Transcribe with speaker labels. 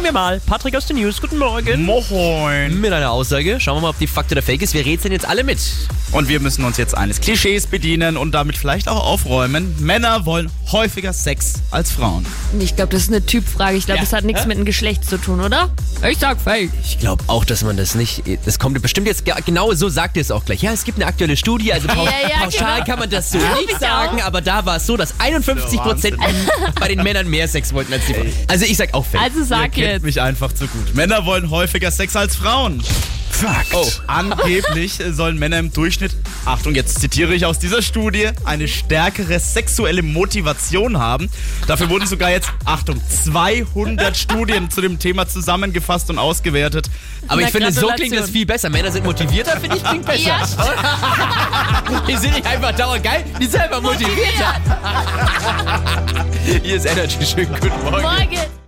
Speaker 1: Gucken wir mal. Patrick aus den News, guten Morgen.
Speaker 2: Moin.
Speaker 1: Mit einer Aussage. Schauen wir mal, ob die Fakt oder Fake ist. Wir rätseln jetzt alle mit.
Speaker 2: Und wir müssen uns jetzt eines Klischees bedienen und damit vielleicht auch aufräumen. Männer wollen häufiger Sex als Frauen.
Speaker 3: Ich glaube, das ist eine Typfrage. Ich glaube,
Speaker 2: Ja.
Speaker 3: das hat nichts mit dem Geschlecht zu tun, oder? Ich sag fake.
Speaker 1: Ich glaube auch, dass man das nicht. Das kommt bestimmt jetzt ge- genau so sagt ihr es auch gleich. Ja, es gibt eine aktuelle Studie, also pau
Speaker 3: Ja, ja,
Speaker 1: pauschal
Speaker 3: genau.
Speaker 1: kann man das so
Speaker 3: ich
Speaker 1: nicht
Speaker 3: auch.
Speaker 1: sagen, aber da war es so, dass 51 Prozent bei den Männern mehr Sex wollten als die Frauen. Also ich sag auch Fake.
Speaker 3: Also sag
Speaker 2: Ihr kennt
Speaker 3: jetzt.
Speaker 2: mich einfach zu gut. Männer wollen häufiger Sex als Frauen.
Speaker 4: Fakt.
Speaker 1: Oh.
Speaker 2: Angeblich sollen Männer im Durchschnitt, Achtung, jetzt zitiere ich aus dieser Studie, eine stärkere sexuelle Motivation haben. Dafür wurden sogar jetzt, Achtung, 200 Studien zu dem Thema zusammengefasst und ausgewertet.
Speaker 1: aber
Speaker 3: Na,
Speaker 1: ich finde, so klingt das viel besser. Männer sind motivierter, finde ich, klingt besser.
Speaker 3: Ja,
Speaker 1: die sind nicht einfach dauernd geil, die sind einfach motivierter. Hier ist Energy. Schönen guten Morgen.
Speaker 3: Morgen.